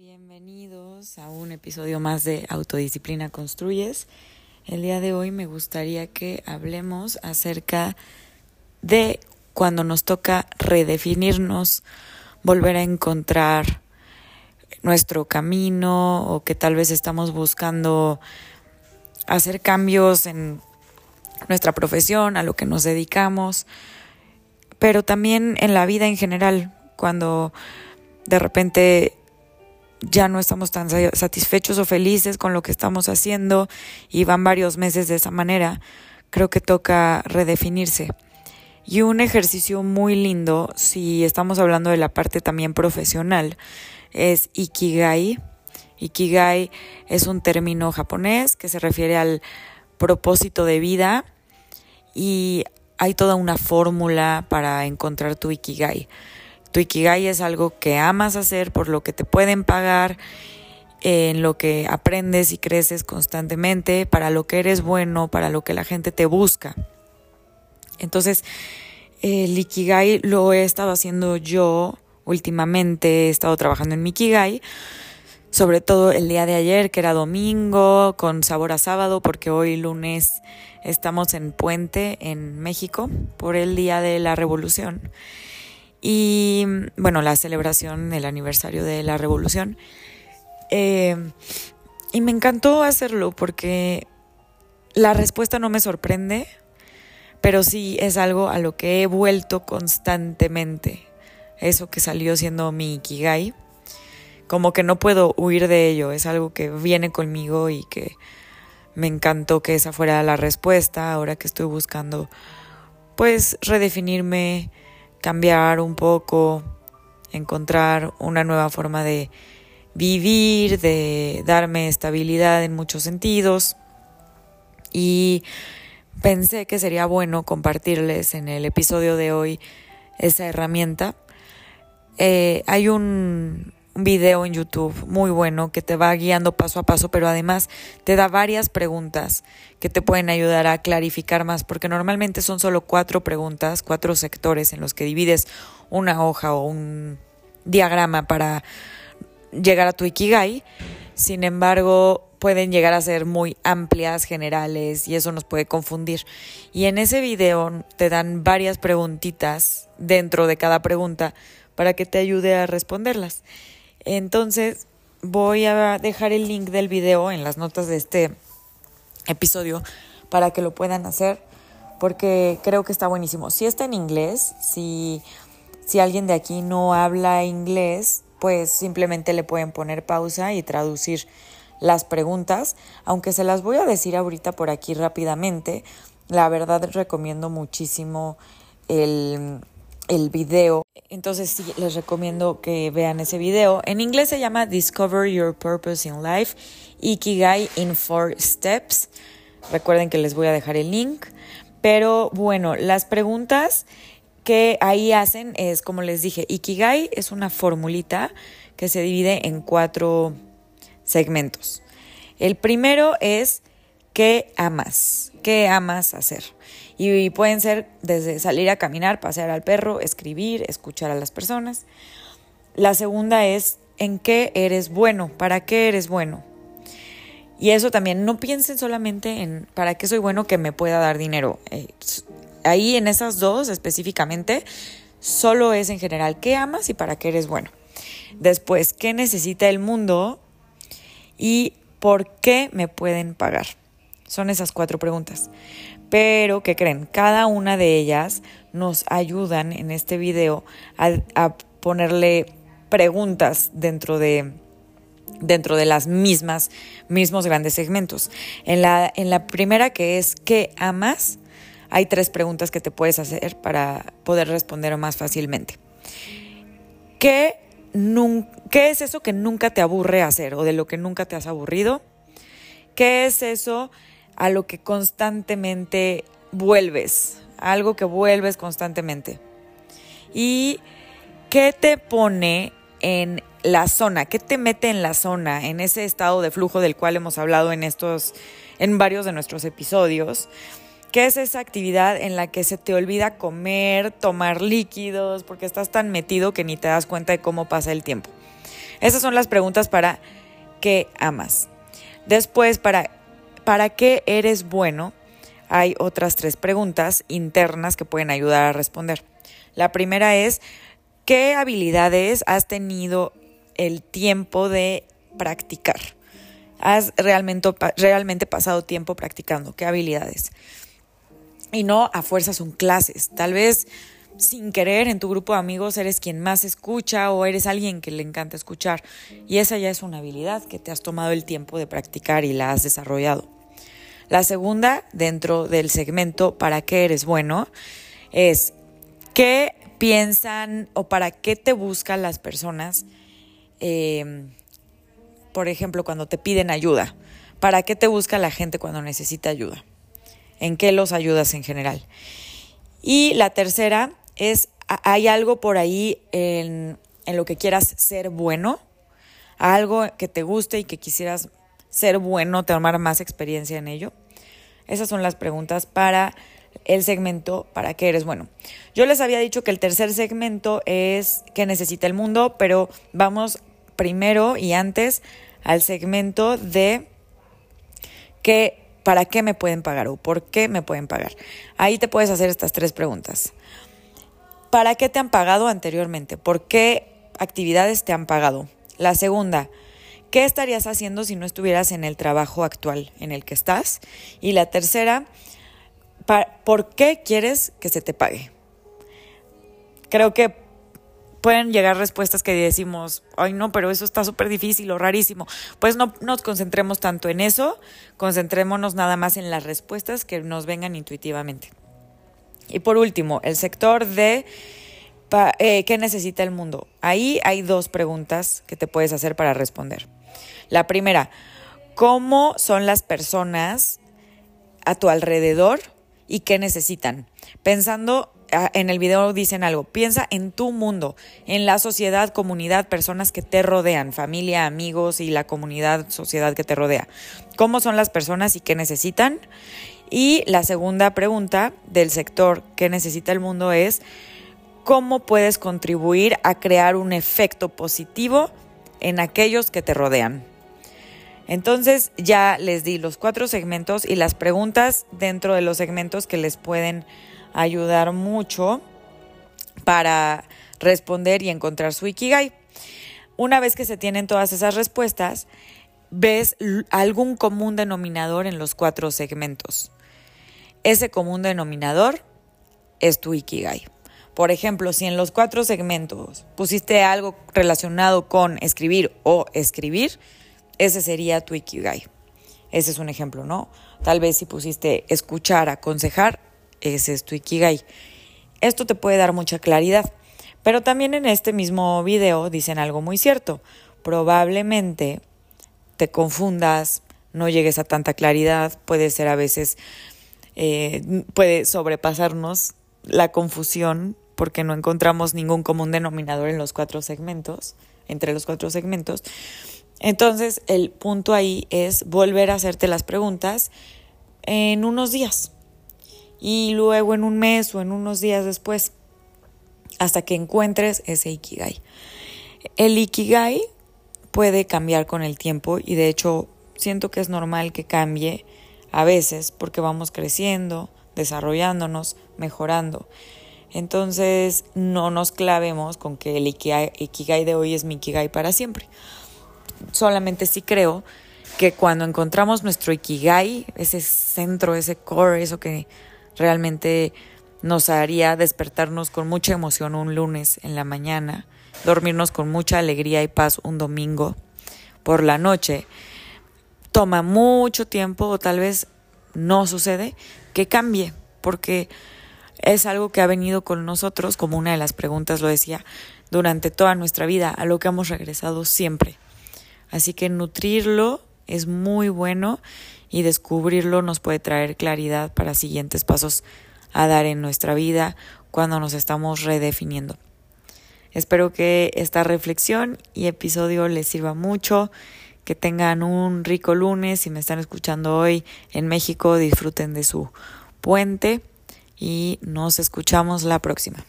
Bienvenidos a un episodio más de Autodisciplina Construyes. El día de hoy me gustaría que hablemos acerca de cuando nos toca redefinirnos, volver a encontrar nuestro camino o que tal vez estamos buscando hacer cambios en nuestra profesión, a lo que nos dedicamos, pero también en la vida en general, cuando de repente ya no estamos tan satisfechos o felices con lo que estamos haciendo y van varios meses de esa manera, creo que toca redefinirse. Y un ejercicio muy lindo, si estamos hablando de la parte también profesional, es Ikigai. Ikigai es un término japonés que se refiere al propósito de vida y hay toda una fórmula para encontrar tu Ikigai. Tu Ikigai es algo que amas hacer, por lo que te pueden pagar, en lo que aprendes y creces constantemente, para lo que eres bueno, para lo que la gente te busca. Entonces, el Ikigai lo he estado haciendo yo últimamente, he estado trabajando en mi Ikigai, sobre todo el día de ayer, que era domingo, con sabor a sábado, porque hoy lunes estamos en Puente, en México, por el Día de la Revolución y bueno, la celebración del aniversario de la revolución. Eh, y me encantó hacerlo porque la respuesta no me sorprende, pero sí es algo a lo que he vuelto constantemente. Eso que salió siendo mi Ikigai. Como que no puedo huir de ello, es algo que viene conmigo y que me encantó que esa fuera la respuesta ahora que estoy buscando pues redefinirme cambiar un poco, encontrar una nueva forma de vivir, de darme estabilidad en muchos sentidos. Y pensé que sería bueno compartirles en el episodio de hoy esa herramienta. Eh, hay un, video en YouTube muy bueno que te va guiando paso a paso, pero además te da varias preguntas que te pueden ayudar a clarificar más, porque normalmente son solo cuatro preguntas, cuatro sectores en los que divides una hoja o un diagrama para llegar a tu Ikigai. Sin embargo, pueden llegar a ser muy amplias, generales, y eso nos puede confundir. Y en ese video te dan varias preguntitas dentro de cada pregunta para que te ayude a responderlas. Entonces voy a dejar el link del video en las notas de este episodio para que lo puedan hacer porque creo que está buenísimo. Si está en inglés, si, si alguien de aquí no habla inglés, pues simplemente le pueden poner pausa y traducir las preguntas, aunque se las voy a decir ahorita por aquí rápidamente. La verdad recomiendo muchísimo el, el video. Entonces sí, les recomiendo que vean ese video. En inglés se llama Discover Your Purpose in Life, Ikigai in Four Steps. Recuerden que les voy a dejar el link. Pero bueno, las preguntas que ahí hacen es, como les dije, Ikigai es una formulita que se divide en cuatro segmentos. El primero es ¿qué amas? ¿Qué amas hacer? Y pueden ser desde salir a caminar, pasear al perro, escribir, escuchar a las personas. La segunda es en qué eres bueno, para qué eres bueno. Y eso también, no piensen solamente en para qué soy bueno que me pueda dar dinero. Eh, ahí en esas dos específicamente, solo es en general qué amas y para qué eres bueno. Después, qué necesita el mundo y por qué me pueden pagar. Son esas cuatro preguntas. Pero, ¿qué creen? Cada una de ellas nos ayudan en este video a, ponerle preguntas dentro de dentro de las mismas mismos grandes segmentos. En la en la primera que es ¿qué amas? Hay tres preguntas que te puedes hacer para poder responder más fácilmente. ¿Qué, ¿Qué es eso que nunca te aburre hacer o de lo que nunca te has aburrido? ¿Qué es eso a lo que constantemente vuelves, algo que vuelves constantemente. ¿Y qué te pone en la zona? ¿Qué te mete en la zona, en ese estado de flujo del cual hemos hablado en estos en varios de nuestros episodios? ¿Qué es esa actividad en la que se te olvida comer, tomar líquidos, porque estás tan metido que ni te das cuenta de cómo pasa el tiempo? Esas son las preguntas para qué amas. Después, para, para qué eres bueno, hay otras tres preguntas internas que pueden ayudar a responder. La primera es, ¿qué habilidades has tenido el tiempo de practicar? ¿Has realmente, realmente pasado tiempo practicando? ¿Qué habilidades? Y no a fuerzas son clases. Tal vez sin querer en tu grupo de amigos eres quien más escucha o eres alguien que le encanta escuchar. Y esa ya es una habilidad que te has tomado el tiempo de practicar y la has desarrollado. La segunda, dentro del segmento ¿Para qué eres bueno? es ¿qué piensan o para qué te buscan las personas? Eh, por ejemplo, cuando te piden ayuda. ¿Para qué te busca la gente cuando necesita ayuda? ¿En qué los ayudas en general? Y la tercera es, ¿hay algo por ahí en, en lo que quieras ser bueno? ¿Algo que te guste y que quisieras ser bueno, tomar más experiencia en ello? Esas son las preguntas para el segmento para qué eres bueno. Yo les había dicho que el tercer segmento es qué necesita el mundo, pero vamos primero y antes al segmento de qué para qué me pueden pagar o por qué me pueden pagar. Ahí te puedes hacer estas tres preguntas. ¿Para qué te han pagado anteriormente? ¿Por qué actividades te han pagado? La segunda, ¿qué estarías haciendo si no estuvieras en el trabajo actual en el que estás? Y la tercera, ¿por qué quieres que se te pague? Creo que pueden llegar respuestas que decimos, ay no, pero eso está súper difícil o rarísimo. Pues no nos concentremos tanto en eso, concentrémonos nada más en las respuestas que nos vengan intuitivamente. Y por último, el sector de eh, qué necesita el mundo. Ahí hay dos preguntas que te puedes hacer para responder. La primera, ¿cómo son las personas a tu alrededor y qué necesitan? Pensando ah, en el video dicen algo, piensa en tu mundo, en la sociedad, comunidad, personas que te rodean, familia, amigos y la comunidad, sociedad que te rodea. ¿Cómo son las personas y qué necesitan? Y la segunda pregunta del sector que necesita el mundo es cómo puedes contribuir a crear un efecto positivo en aquellos que te rodean. Entonces ya les di los cuatro segmentos y las preguntas dentro de los segmentos que les pueden ayudar mucho para responder y encontrar su Ikigai. Una vez que se tienen todas esas respuestas, ves algún común denominador en los cuatro segmentos. Ese común denominador es tu Ikigai. Por ejemplo, si en los cuatro segmentos pusiste algo relacionado con escribir o escribir, ese sería tu Ikigai. Ese es un ejemplo, ¿no? Tal vez si pusiste escuchar, aconsejar, ese es tu Ikigai. Esto te puede dar mucha claridad. Pero también en este mismo video dicen algo muy cierto. Probablemente te confundas, no llegues a tanta claridad, puede ser a veces eh, puede sobrepasarnos la confusión porque no encontramos ningún común denominador en los cuatro segmentos, entre los cuatro segmentos. Entonces, el punto ahí es volver a hacerte las preguntas en unos días y luego en un mes o en unos días después hasta que encuentres ese Ikigai. El Ikigai puede cambiar con el tiempo y de hecho siento que es normal que cambie a veces porque vamos creciendo, desarrollándonos, mejorando. Entonces no nos clavemos con que el ikigai, de hoy es mi ikigai para siempre. Solamente sí creo que cuando encontramos nuestro ikigai, ese centro, ese core, eso que realmente nos haría despertarnos con mucha emoción un lunes en la mañana, dormirnos con mucha alegría y paz un domingo por la noche, toma mucho tiempo o tal vez no sucede que cambie, porque es algo que ha venido con nosotros, como una de las preguntas lo decía, durante toda nuestra vida, a lo que hemos regresado siempre. Así que nutrirlo es muy bueno y descubrirlo nos puede traer claridad para siguientes pasos a dar en nuestra vida cuando nos estamos redefiniendo. Espero que esta reflexión y episodio les sirva mucho que tengan un rico lunes. Si me están escuchando hoy en México, disfruten de su puente y nos escuchamos la próxima.